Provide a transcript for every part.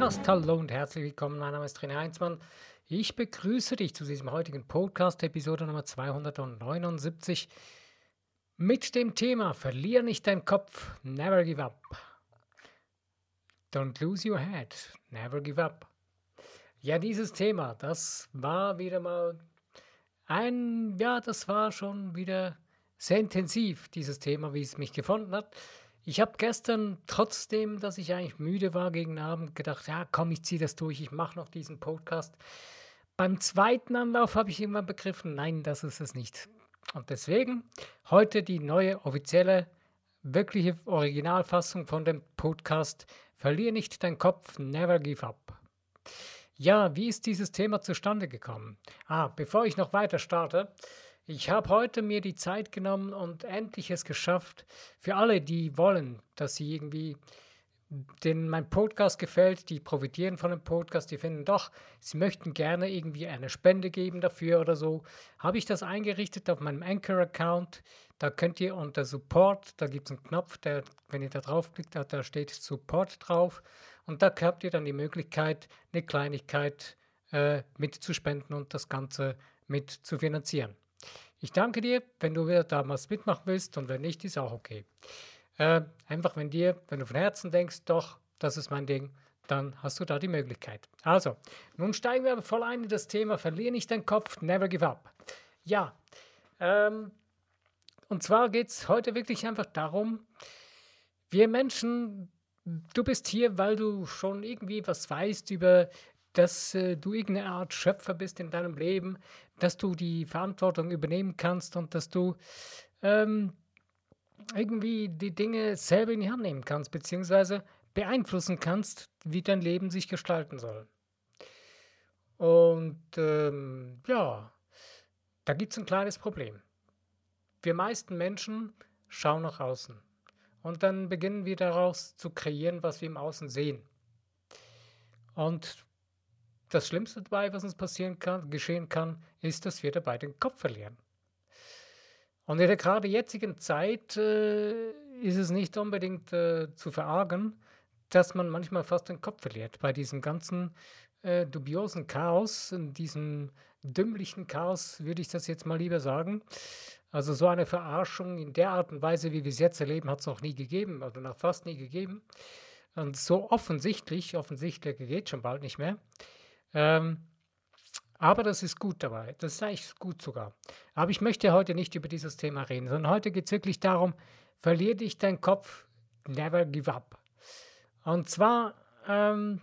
Podcast. Hallo und herzlich willkommen. Mein Name ist René Heinzmann. Ich begrüße dich zu diesem heutigen Podcast, Episode Nummer 279, mit dem Thema Verlier nicht deinen Kopf, never give up. Don't lose your head, never give up. Ja, dieses Thema, das war wieder mal ein, ja, das war schon wieder sehr intensiv, dieses Thema, wie es mich gefunden hat. Ich habe gestern, trotzdem, dass ich eigentlich müde war gegen Abend, gedacht, ja, komm, ich ziehe das durch, ich mache noch diesen Podcast. Beim zweiten Anlauf habe ich irgendwann begriffen, nein, das ist es nicht. Und deswegen heute die neue offizielle, wirkliche Originalfassung von dem Podcast Verlier nicht deinen Kopf, never give up. Ja, wie ist dieses Thema zustande gekommen? Ah, bevor ich noch weiter starte, ich habe heute mir die Zeit genommen und endlich es geschafft, für alle, die wollen, dass sie irgendwie denen mein Podcast gefällt, die profitieren von dem Podcast, die finden doch, sie möchten gerne irgendwie eine Spende geben dafür oder so, habe ich das eingerichtet auf meinem Anchor-Account. Da könnt ihr unter Support, da gibt es einen Knopf, der, wenn ihr da draufklickt, da steht Support drauf. Und da habt ihr dann die Möglichkeit, eine Kleinigkeit äh, mitzuspenden und das Ganze mit zu finanzieren. Ich danke dir, wenn du wieder damals mitmachen willst und wenn nicht, ist auch okay. Äh, einfach, wenn dir, wenn du von Herzen denkst, doch, das ist mein Ding, dann hast du da die Möglichkeit. Also, nun steigen wir aber voll ein in das Thema, verliere nicht deinen Kopf, never give up. Ja, ähm, und zwar geht es heute wirklich einfach darum, wir Menschen, du bist hier, weil du schon irgendwie was weißt über dass äh, du irgendeine Art Schöpfer bist in deinem Leben, dass du die Verantwortung übernehmen kannst und dass du ähm, irgendwie die Dinge selber in die Hand nehmen kannst, beziehungsweise beeinflussen kannst, wie dein Leben sich gestalten soll. Und ähm, ja, da gibt es ein kleines Problem. Wir meisten Menschen schauen nach außen und dann beginnen wir daraus zu kreieren, was wir im Außen sehen. Und das Schlimmste dabei, was uns passieren kann, geschehen kann, ist, dass wir dabei den Kopf verlieren. Und in der gerade jetzigen Zeit äh, ist es nicht unbedingt äh, zu verargen, dass man manchmal fast den Kopf verliert bei diesem ganzen äh, dubiosen Chaos, in diesem dümmlichen Chaos, würde ich das jetzt mal lieber sagen. Also so eine Verarschung in der Art und Weise, wie wir es jetzt erleben, hat es noch nie gegeben, also noch fast nie gegeben. Und so offensichtlich, offensichtlich geht schon bald nicht mehr. Ähm, aber das ist gut dabei. Das ist eigentlich gut sogar. Aber ich möchte heute nicht über dieses Thema reden, sondern heute geht es wirklich darum, verlier dich deinen Kopf, never give up. Und zwar, ähm,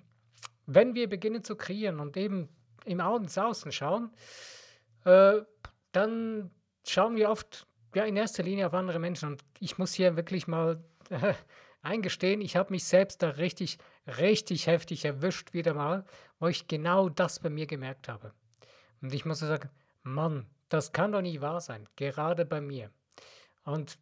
wenn wir beginnen zu kreieren und eben im ins Außen schauen, äh, dann schauen wir oft ja, in erster Linie auf andere Menschen. Und ich muss hier wirklich mal äh, eingestehen, ich habe mich selbst da richtig, richtig heftig erwischt wieder mal, wo ich genau das bei mir gemerkt habe. Und ich muss sagen, Mann, das kann doch nicht wahr sein, gerade bei mir. Und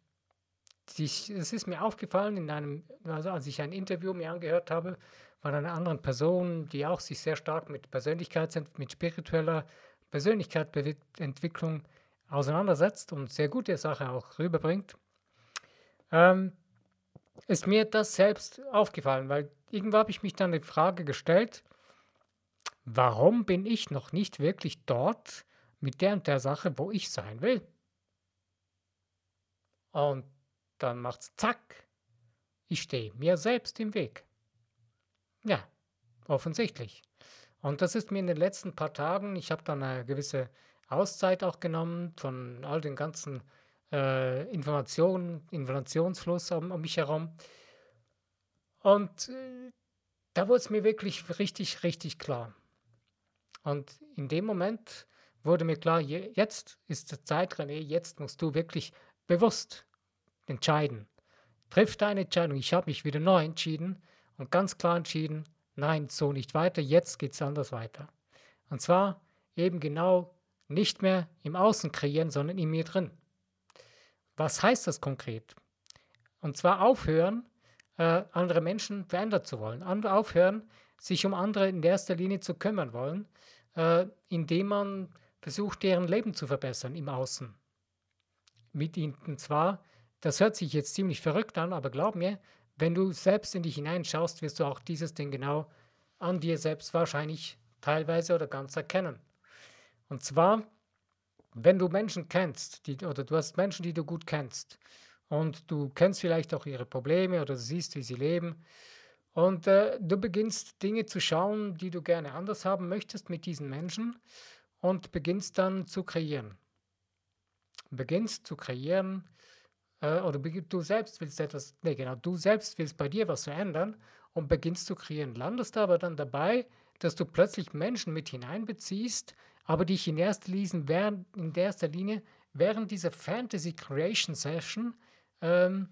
es ist mir aufgefallen, in einem, also als ich ein Interview mir angehört habe von einer anderen Person, die auch sich sehr stark mit Persönlichkeits-, mit spiritueller Persönlichkeitsentwicklung auseinandersetzt und sehr gute Sache auch rüberbringt. Ähm, ist mir das selbst aufgefallen, weil irgendwo habe ich mich dann die Frage gestellt, warum bin ich noch nicht wirklich dort mit der und der Sache, wo ich sein will? Und dann macht's zack, ich stehe mir selbst im Weg. Ja, offensichtlich. Und das ist mir in den letzten paar Tagen, ich habe dann eine gewisse Auszeit auch genommen von all den ganzen äh, Informationen, Informationsfluss um, um, mich herum. Und äh, da wurde es mir wirklich richtig, richtig klar. Und in dem Moment wurde mir klar, je, jetzt ist die Zeit, René, jetzt musst du wirklich bewusst entscheiden. Triff deine Entscheidung. Ich habe mich wieder neu entschieden und ganz klar entschieden, nein, so nicht weiter, jetzt geht es anders weiter. Und zwar eben genau nicht mehr im Außen kreieren, sondern in mir drin. Was heißt das konkret? Und zwar aufhören, äh, andere Menschen verändern zu wollen. Aufhören, sich um andere in erster Linie zu kümmern wollen, äh, indem man versucht, deren Leben zu verbessern im Außen. Mit ihnen. Zwar, das hört sich jetzt ziemlich verrückt an, aber glaub mir, wenn du selbst in dich hineinschaust, wirst du auch dieses Ding genau an dir selbst wahrscheinlich teilweise oder ganz erkennen. Und zwar, wenn du Menschen kennst, die, oder du hast Menschen, die du gut kennst, und du kennst vielleicht auch ihre Probleme oder siehst, wie sie leben, und äh, du beginnst Dinge zu schauen, die du gerne anders haben möchtest mit diesen Menschen und beginnst dann zu kreieren. Beginnst zu kreieren äh, oder du selbst willst etwas, nee genau, du selbst willst bei dir was verändern und beginnst zu kreieren. Landest aber dann dabei, dass du plötzlich Menschen mit hineinbeziehst, aber dich in erster Linie während, in erster Linie während dieser Fantasy Creation Session ähm,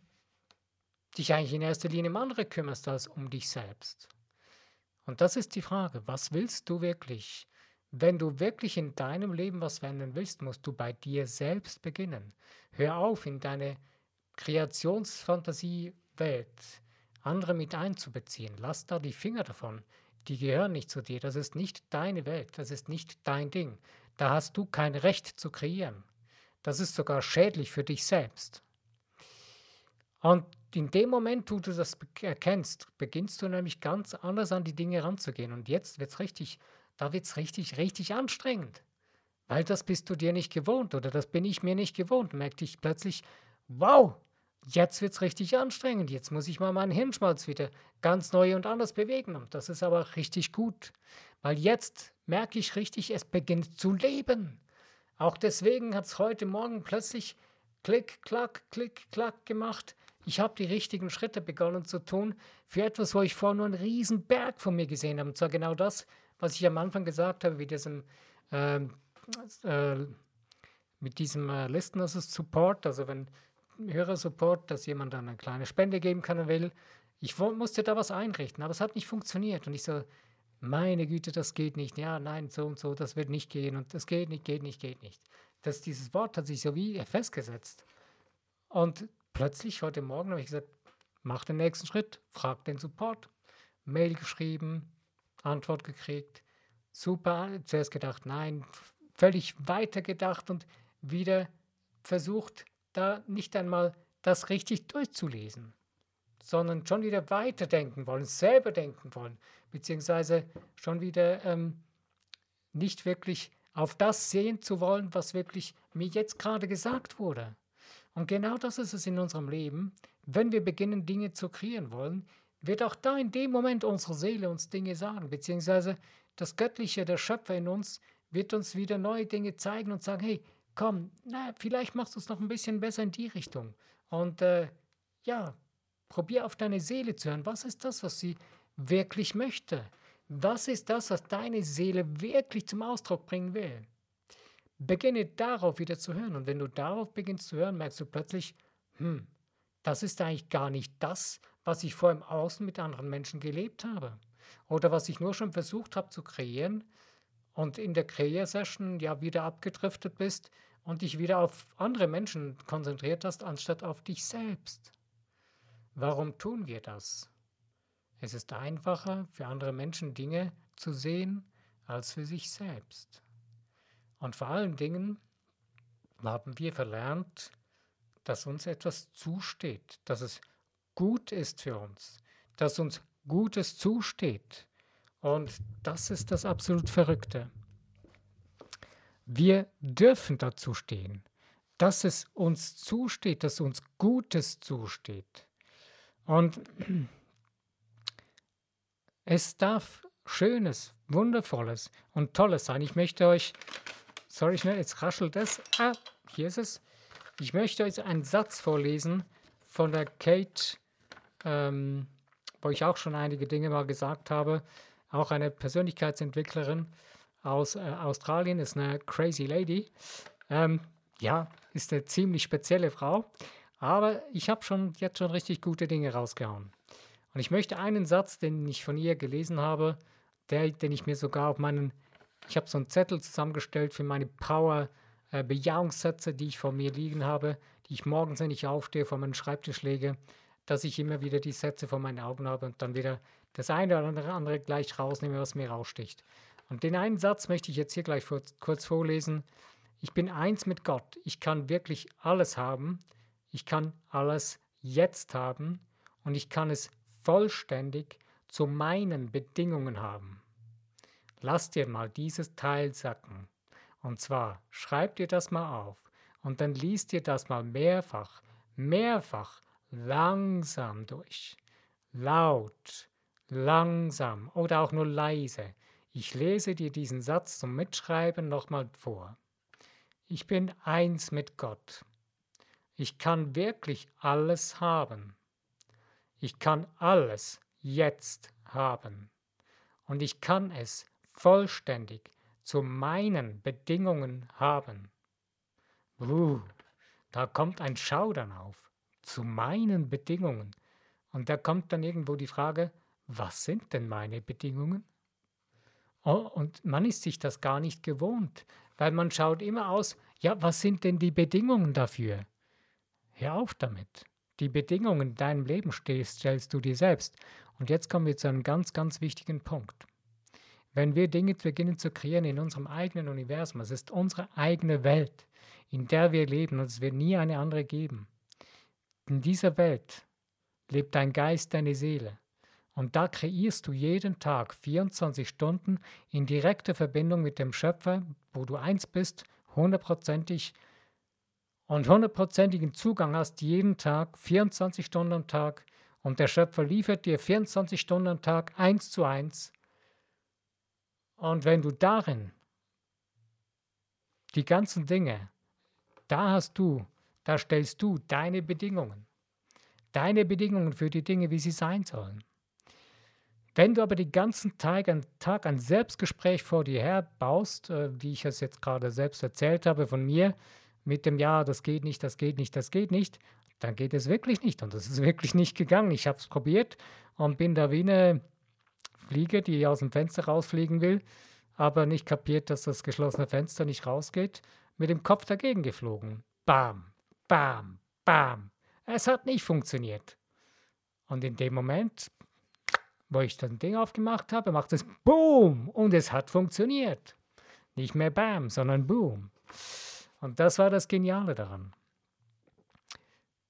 dich eigentlich in erster Linie um andere kümmerst als um dich selbst. Und das ist die Frage, was willst du wirklich? Wenn du wirklich in deinem Leben was verändern willst, musst du bei dir selbst beginnen. Hör auf, in deine Kreationsfantasie-Welt andere mit einzubeziehen. Lass da die Finger davon. Die gehören nicht zu dir. Das ist nicht deine Welt. Das ist nicht dein Ding. Da hast du kein Recht zu kreieren. Das ist sogar schädlich für dich selbst. Und in dem Moment, wo du das erkennst, beginnst du nämlich ganz anders an die Dinge ranzugehen. Und jetzt wird es richtig, da wird es richtig, richtig anstrengend. Weil das bist du dir nicht gewohnt oder das bin ich mir nicht gewohnt. Merkte ich plötzlich, wow, jetzt wird es richtig anstrengend. Jetzt muss ich mal meinen Hirnschmalz wieder ganz neu und anders bewegen. Und das ist aber richtig gut. Weil jetzt merke ich richtig, es beginnt zu leben. Auch deswegen hat es heute Morgen plötzlich klick, klack, klick, klack gemacht ich habe die richtigen Schritte begonnen zu tun für etwas, wo ich vorher nur einen riesen Berg von mir gesehen habe. Und zwar genau das, was ich am Anfang gesagt habe, wie diesem, äh, äh, mit diesem äh, Listen Support, also wenn Hörer-Support, dass jemand dann eine kleine Spende geben kann und will. Ich musste da was einrichten, aber es hat nicht funktioniert. Und ich so, meine Güte, das geht nicht. Ja, nein, so und so, das wird nicht gehen. Und das geht nicht, geht nicht, geht nicht. Das, dieses Wort hat sich so wie festgesetzt. Und plötzlich heute Morgen habe ich gesagt, mach den nächsten Schritt, frag den Support. Mail geschrieben, Antwort gekriegt. Super, zuerst gedacht, nein, völlig weiter gedacht und wieder versucht, da nicht einmal das richtig durchzulesen, sondern schon wieder weiterdenken wollen, selber denken wollen, beziehungsweise schon wieder ähm, nicht wirklich auf das sehen zu wollen, was wirklich mir jetzt gerade gesagt wurde. Und genau das ist es in unserem Leben. Wenn wir beginnen, Dinge zu kreieren wollen, wird auch da in dem Moment unsere Seele uns Dinge sagen, beziehungsweise das Göttliche, der Schöpfer in uns, wird uns wieder neue Dinge zeigen und sagen, hey, komm, na, vielleicht machst du es noch ein bisschen besser in die Richtung. Und äh, ja, probier auf deine Seele zu hören. Was ist das, was sie wirklich möchte? Was ist das, was deine Seele wirklich zum Ausdruck bringen will? Beginne darauf wieder zu hören. Und wenn du darauf beginnst zu hören, merkst du plötzlich, hm, das ist eigentlich gar nicht das, was ich vor im Außen mit anderen Menschen gelebt habe. Oder was ich nur schon versucht habe zu kreieren und in der Kreier-Session ja wieder abgedriftet bist und dich wieder auf andere Menschen konzentriert hast, anstatt auf dich selbst. Warum tun wir das? Es ist einfacher, für andere Menschen Dinge zu sehen, als für sich selbst. Und vor allen Dingen haben wir verlernt, dass uns etwas zusteht, dass es gut ist für uns, dass uns Gutes zusteht. Und das ist das absolut Verrückte. Wir dürfen dazu stehen, dass es uns zusteht, dass uns Gutes zusteht. Und es darf Schönes, Wundervolles und Tolles sein. Ich möchte euch Sorry, schnell, jetzt raschelt es. Ah, hier ist es. Ich möchte euch einen Satz vorlesen von der Kate, ähm, wo ich auch schon einige Dinge mal gesagt habe. Auch eine Persönlichkeitsentwicklerin aus äh, Australien, ist eine crazy lady. Ähm, ja, ist eine ziemlich spezielle Frau. Aber ich habe schon jetzt schon richtig gute Dinge rausgehauen. Und ich möchte einen Satz, den ich von ihr gelesen habe, der, den ich mir sogar auf meinen ich habe so einen Zettel zusammengestellt für meine Power-Bejahungssätze, äh, die ich vor mir liegen habe, die ich morgens, wenn ich aufstehe, vor meinen Schreibtisch lege, dass ich immer wieder die Sätze vor meinen Augen habe und dann wieder das eine oder andere gleich rausnehme, was mir raussticht. Und den einen Satz möchte ich jetzt hier gleich kurz vorlesen. Ich bin eins mit Gott. Ich kann wirklich alles haben. Ich kann alles jetzt haben und ich kann es vollständig zu meinen Bedingungen haben. Lass dir mal dieses Teil sacken. Und zwar, schreib dir das mal auf und dann liest dir das mal mehrfach, mehrfach, langsam durch. Laut, langsam oder auch nur leise. Ich lese dir diesen Satz zum Mitschreiben nochmal vor. Ich bin eins mit Gott. Ich kann wirklich alles haben. Ich kann alles jetzt haben. Und ich kann es vollständig zu meinen Bedingungen haben. Uh, da kommt ein Schaudern auf. Zu meinen Bedingungen. Und da kommt dann irgendwo die Frage, was sind denn meine Bedingungen? Oh, und man ist sich das gar nicht gewohnt, weil man schaut immer aus, ja, was sind denn die Bedingungen dafür? Hör auf damit. Die Bedingungen in deinem Leben stellst, stellst du dir selbst. Und jetzt kommen wir zu einem ganz, ganz wichtigen Punkt. Wenn wir Dinge beginnen zu kreieren in unserem eigenen Universum, es ist unsere eigene Welt, in der wir leben und es wird nie eine andere geben. In dieser Welt lebt dein Geist, deine Seele. Und da kreierst du jeden Tag 24 Stunden in direkter Verbindung mit dem Schöpfer, wo du eins bist, hundertprozentig und hundertprozentigen Zugang hast jeden Tag, 24 Stunden am Tag. Und der Schöpfer liefert dir 24 Stunden am Tag eins zu eins und wenn du darin die ganzen Dinge, da hast du, da stellst du deine Bedingungen. Deine Bedingungen für die Dinge, wie sie sein sollen. Wenn du aber den ganzen Tag, Tag ein Selbstgespräch vor dir her baust, äh, wie ich es jetzt gerade selbst erzählt habe von mir, mit dem Ja, das geht nicht, das geht nicht, das geht nicht, dann geht es wirklich nicht. Und das ist wirklich nicht gegangen. Ich habe es probiert und bin da wie eine Fliege, die aus dem Fenster rausfliegen will, aber nicht kapiert, dass das geschlossene Fenster nicht rausgeht, mit dem Kopf dagegen geflogen. Bam, bam, bam. Es hat nicht funktioniert. Und in dem Moment, wo ich das Ding aufgemacht habe, macht es Boom und es hat funktioniert. Nicht mehr Bam, sondern Boom. Und das war das Geniale daran.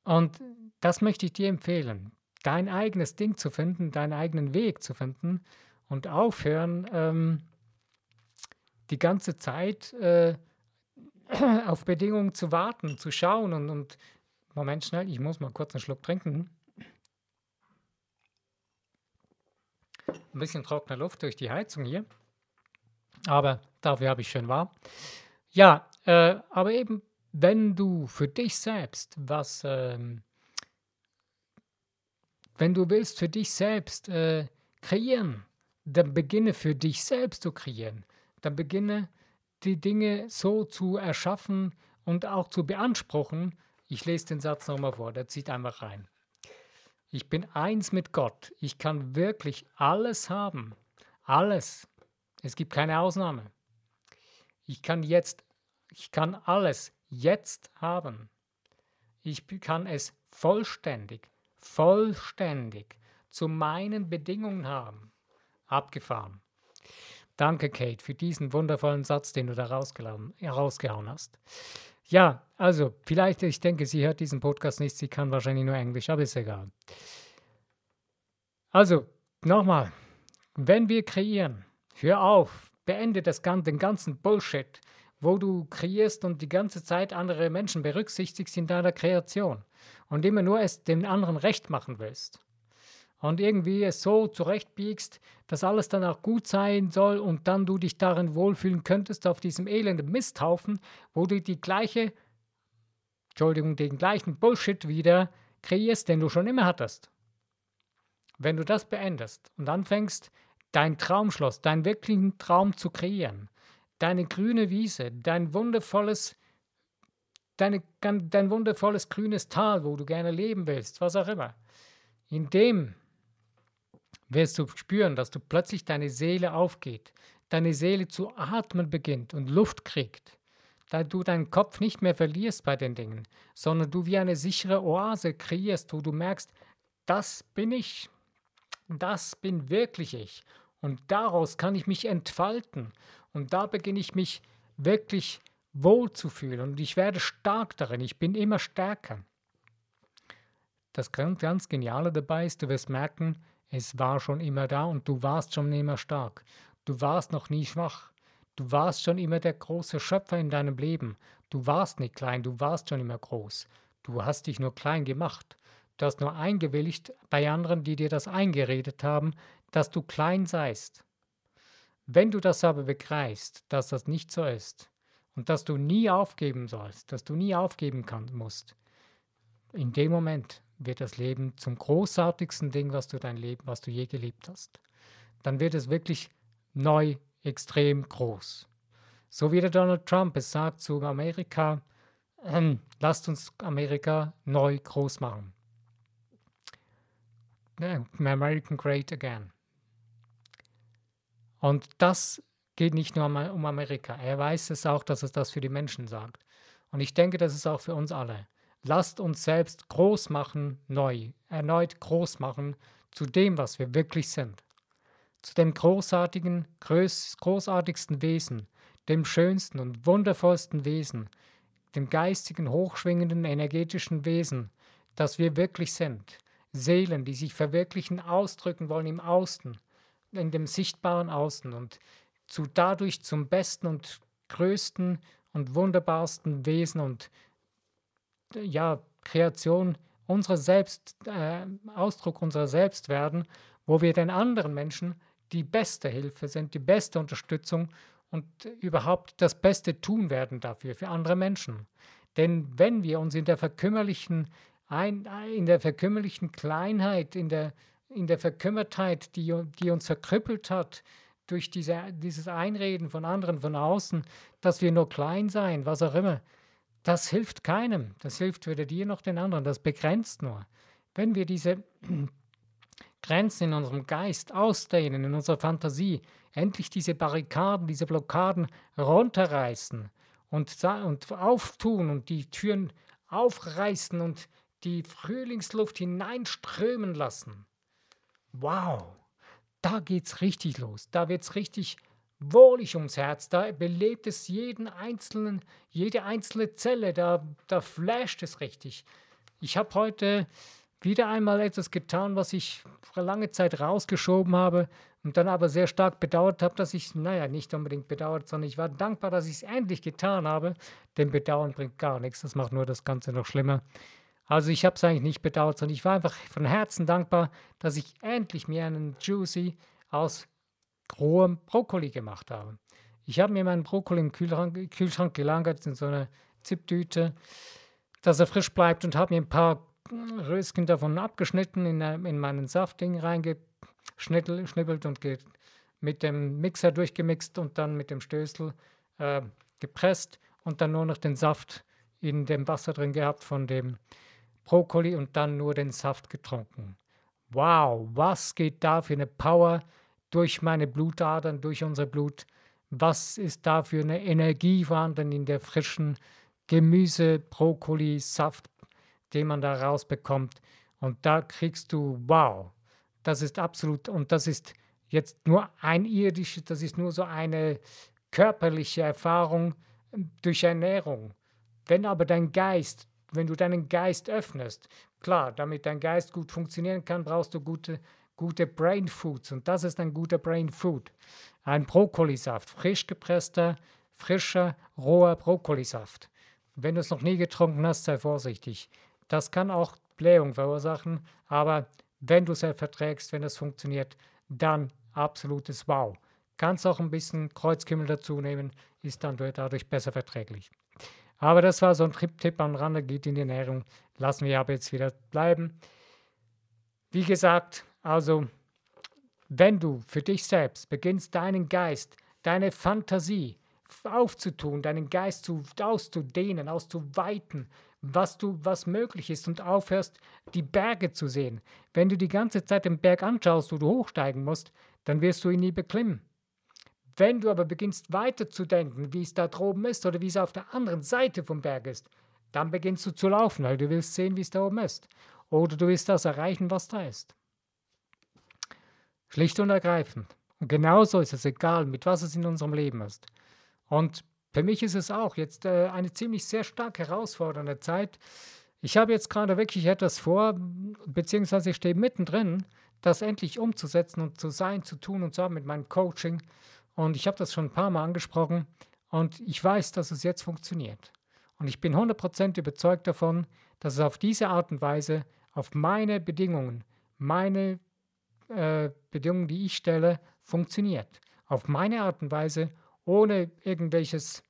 Und das möchte ich dir empfehlen dein eigenes Ding zu finden, deinen eigenen Weg zu finden und aufhören, ähm, die ganze Zeit äh, auf Bedingungen zu warten, zu schauen und, und Moment schnell, ich muss mal kurz einen Schluck trinken. Ein bisschen trockene Luft durch die Heizung hier. Aber dafür habe ich schön warm. Ja, äh, aber eben, wenn du für dich selbst was ähm, wenn du willst für dich selbst äh, kreieren, dann beginne für dich selbst zu kreieren. Dann beginne die Dinge so zu erschaffen und auch zu beanspruchen. Ich lese den Satz nochmal vor, der zieht einfach rein. Ich bin eins mit Gott. Ich kann wirklich alles haben. Alles. Es gibt keine Ausnahme. Ich kann jetzt, ich kann alles jetzt haben. Ich kann es vollständig vollständig zu meinen Bedingungen haben. Abgefahren. Danke, Kate, für diesen wundervollen Satz, den du da rausgehauen hast. Ja, also, vielleicht, ich denke, sie hört diesen Podcast nicht, sie kann wahrscheinlich nur Englisch, aber ist egal. Also, nochmal, wenn wir kreieren, hör auf, beende das, den ganzen Bullshit, wo du kreierst und die ganze Zeit andere Menschen berücksichtigst in deiner Kreation und immer nur es dem anderen recht machen willst und irgendwie es so zurechtbiegst, dass alles dann auch gut sein soll und dann du dich darin wohlfühlen könntest auf diesem elenden Misthaufen, wo du die gleiche, Entschuldigung, den gleichen Bullshit wieder kreierst, den du schon immer hattest. Wenn du das beendest und anfängst, dein Traumschloss, deinen wirklichen Traum zu kreieren, deine grüne Wiese, dein wundervolles, deine, dein wundervolles grünes Tal, wo du gerne leben willst, was auch immer. In dem wirst du spüren, dass du plötzlich deine Seele aufgeht, deine Seele zu atmen beginnt und Luft kriegt, da du deinen Kopf nicht mehr verlierst bei den Dingen, sondern du wie eine sichere Oase kreierst, wo du merkst, das bin ich, das bin wirklich ich. Und daraus kann ich mich entfalten und da beginne ich mich wirklich wohl zu fühlen und ich werde stark darin. Ich bin immer stärker. Das ganz, ganz Geniale dabei ist, du wirst merken, Es war schon immer da und du warst schon immer stark. Du warst noch nie schwach. Du warst schon immer der große Schöpfer in deinem Leben. Du warst nicht klein, du warst schon immer groß. Du hast dich nur klein gemacht. Du hast nur eingewilligt bei anderen, die dir das eingeredet haben, dass du klein seist. Wenn du das aber begreifst, dass das nicht so ist und dass du nie aufgeben sollst, dass du nie aufgeben kann, musst, in dem Moment wird das Leben zum großartigsten Ding, was du dein Leben, was du je geliebt hast. Dann wird es wirklich neu, extrem groß. So wie der Donald Trump es sagt zu Amerika, äh, lasst uns Amerika neu groß machen. American Great Again. Und das geht nicht nur um Amerika. Er weiß es auch, dass es das für die Menschen sagt. Und ich denke, das ist auch für uns alle. Lasst uns selbst groß machen, neu, erneut groß machen zu dem, was wir wirklich sind. Zu dem großartigen, groß, großartigsten Wesen, dem schönsten und wundervollsten Wesen, dem geistigen, hochschwingenden, energetischen Wesen, das wir wirklich sind. Seelen, die sich verwirklichen, ausdrücken wollen im Außen, in dem sichtbaren Außen und zu dadurch zum besten und größten und wunderbarsten Wesen und ja, Kreation unserer Selbst, äh, Ausdruck unserer Selbst werden, wo wir den anderen Menschen die beste Hilfe sind, die beste Unterstützung und überhaupt das Beste tun werden dafür, für andere Menschen. Denn wenn wir uns in der verkümmerlichen, in der verkümmerlichen Kleinheit, in der, in der Verkümmertheit, die, die uns verkrüppelt hat, durch diese, dieses Einreden von anderen von außen, dass wir nur klein seien, was auch immer, das hilft keinem. Das hilft weder dir noch den anderen. Das begrenzt nur. Wenn wir diese Grenzen in unserem Geist ausdehnen, in unserer Fantasie, endlich diese Barrikaden, diese Blockaden runterreißen und, und auftun und die Türen aufreißen und die Frühlingsluft hineinströmen lassen. Wow, da geht's richtig los. Da wird's richtig wohlig ums Herz, da belebt es jeden einzelnen, jede einzelne Zelle, da, da flasht es richtig. Ich habe heute wieder einmal etwas getan, was ich vor lange Zeit rausgeschoben habe und dann aber sehr stark bedauert habe, dass ich, naja, nicht unbedingt bedauert, sondern ich war dankbar, dass ich es endlich getan habe, denn Bedauern bringt gar nichts, das macht nur das Ganze noch schlimmer. Also ich habe es eigentlich nicht bedauert, sondern ich war einfach von Herzen dankbar, dass ich endlich mir einen Juicy aus rohem Brokkoli gemacht habe. Ich habe mir meinen Brokkoli im Kühlschrank, Kühlschrank gelagert in so einer Ziptüte, dass er frisch bleibt und habe mir ein paar Röschen davon abgeschnitten, in, in meinen Saftding reingeschnippelt und mit dem Mixer durchgemixt und dann mit dem Stößel äh, gepresst und dann nur noch den Saft in dem Wasser drin gehabt von dem Brokkoli und dann nur den Saft getrunken. Wow, was geht da für eine Power durch meine Blutadern, durch unser Blut. Was ist da für eine Energie vorhanden in der frischen Gemüse, Brokkoli, Saft, den man da rausbekommt. Und da kriegst du, wow, das ist absolut, und das ist jetzt nur ein irdisches, das ist nur so eine körperliche Erfahrung durch Ernährung. Wenn aber dein Geist, wenn du deinen Geist öffnest, klar, damit dein Geist gut funktionieren kann, brauchst du gute gute Brain Foods und das ist ein guter Brain Food. Ein Brokkolisaft, frisch gepresster, frischer, roher Brokkolisaft. Wenn du es noch nie getrunken hast, sei vorsichtig. Das kann auch Blähung verursachen, aber wenn du es verträgst, wenn es funktioniert, dann absolutes Wow. Kannst auch ein bisschen Kreuzkümmel dazu nehmen, ist dann dadurch besser verträglich. Aber das war so ein Tipp am Rande, geht in die Ernährung. Lassen wir aber jetzt wieder bleiben. Wie gesagt, also, wenn du für dich selbst beginnst, deinen Geist, deine Fantasie aufzutun, deinen Geist zu, auszudehnen, auszuweiten, was du, was möglich ist und aufhörst, die Berge zu sehen. Wenn du die ganze Zeit den Berg anschaust, wo du hochsteigen musst, dann wirst du ihn nie beklimmen. Wenn du aber beginnst weiterzudenken, wie es da droben ist oder wie es auf der anderen Seite vom Berg ist, dann beginnst du zu laufen, weil du willst sehen, wie es da oben ist. Oder du willst das erreichen, was da ist. Schlicht und ergreifend. Und genauso ist es egal, mit was es in unserem Leben ist. Und für mich ist es auch jetzt äh, eine ziemlich sehr stark herausfordernde Zeit. Ich habe jetzt gerade wirklich etwas vor, beziehungsweise ich stehe mittendrin, das endlich umzusetzen und zu sein, zu tun und zu haben mit meinem Coaching. Und ich habe das schon ein paar Mal angesprochen und ich weiß, dass es jetzt funktioniert. Und ich bin 100% überzeugt davon, dass es auf diese Art und Weise, auf meine Bedingungen, meine äh, Bedingungen, die ich stelle, funktioniert. Auf meine Art und Weise, ohne irgendwelches,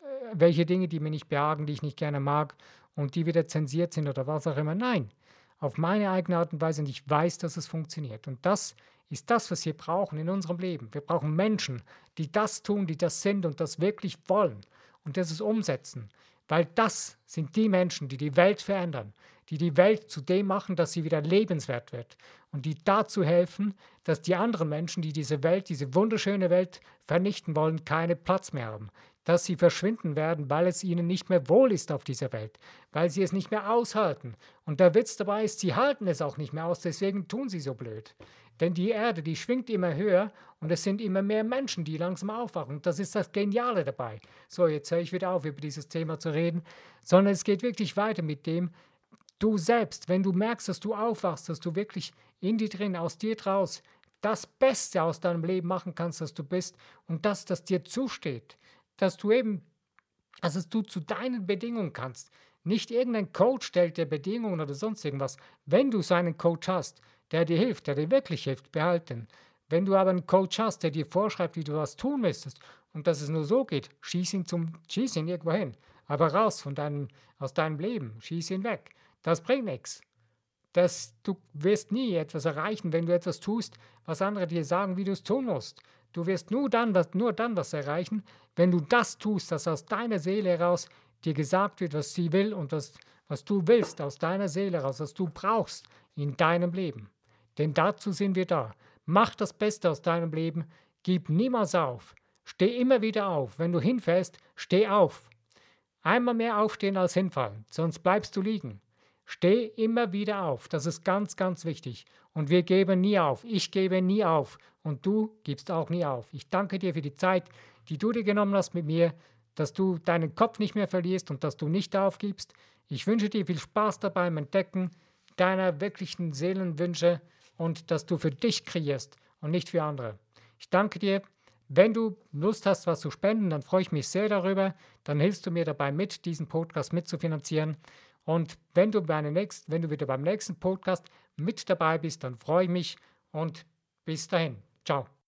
äh, welche Dinge, die mir nicht behagen, die ich nicht gerne mag und die wieder zensiert sind oder was auch immer. Nein, auf meine eigene Art und Weise und ich weiß, dass es funktioniert. Und das ist das, was wir brauchen in unserem Leben. Wir brauchen Menschen, die das tun, die das sind und das wirklich wollen und das es umsetzen. Weil das sind die Menschen, die die Welt verändern, die die Welt zu dem machen, dass sie wieder lebenswert wird und die dazu helfen, dass die anderen Menschen, die diese Welt, diese wunderschöne Welt vernichten wollen, keinen Platz mehr haben, dass sie verschwinden werden, weil es ihnen nicht mehr wohl ist auf dieser Welt, weil sie es nicht mehr aushalten. Und der Witz dabei ist, sie halten es auch nicht mehr aus, deswegen tun sie so blöd. Denn die Erde, die schwingt immer höher und es sind immer mehr Menschen, die langsam aufwachen. Und das ist das Geniale dabei. So, jetzt höre ich wieder auf, über dieses Thema zu reden, sondern es geht wirklich weiter mit dem, du selbst, wenn du merkst, dass du aufwachst, dass du wirklich in dir drin, aus dir draus, das Beste aus deinem Leben machen kannst, dass du bist und das, das dir zusteht, dass du eben, also du zu deinen Bedingungen kannst. Nicht irgendein Coach stellt dir Bedingungen oder sonst irgendwas. Wenn du so einen Coach hast, der dir hilft, der dir wirklich hilft, behalten. Wenn du aber einen Coach hast, der dir vorschreibt, wie du was tun müsstest und dass es nur so geht, schieß ihn zum schieß ihn irgendwo hin. Aber raus von deinem, aus deinem Leben, schieß ihn weg. Das bringt nichts. Das, du wirst nie etwas erreichen, wenn du etwas tust, was andere dir sagen, wie du es tun musst. Du wirst nur dann, was, nur dann was erreichen, wenn du das tust, das aus deiner Seele heraus dir gesagt wird, was sie will und was, was du willst aus deiner Seele heraus, was du brauchst in deinem Leben. Denn dazu sind wir da. Mach das Beste aus deinem Leben, gib niemals auf. Steh immer wieder auf. Wenn du hinfällst, steh auf. Einmal mehr aufstehen als hinfallen, sonst bleibst du liegen. Steh immer wieder auf. Das ist ganz, ganz wichtig. Und wir geben nie auf. Ich gebe nie auf. Und du gibst auch nie auf. Ich danke dir für die Zeit, die du dir genommen hast mit mir, dass du deinen Kopf nicht mehr verlierst und dass du nicht aufgibst. Ich wünsche dir viel Spaß dabei beim Entdecken deiner wirklichen Seelenwünsche und dass du für dich kreierst und nicht für andere. Ich danke dir. Wenn du Lust hast, was zu spenden, dann freue ich mich sehr darüber. Dann hilfst du mir dabei mit, diesen Podcast mitzufinanzieren. Und wenn du, bei nächsten, wenn du wieder beim nächsten Podcast mit dabei bist, dann freue ich mich und bis dahin. Ciao.